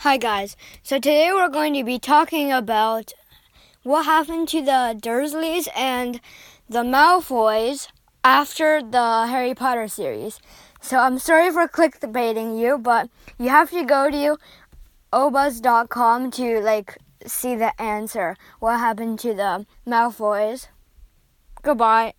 Hi, guys. So today we're going to be talking about what happened to the Dursleys and the Malfoys after the Harry Potter series. So I'm sorry for clickbaiting you, but you have to go to obuzz.com to like see the answer. What happened to the Malfoys? Goodbye.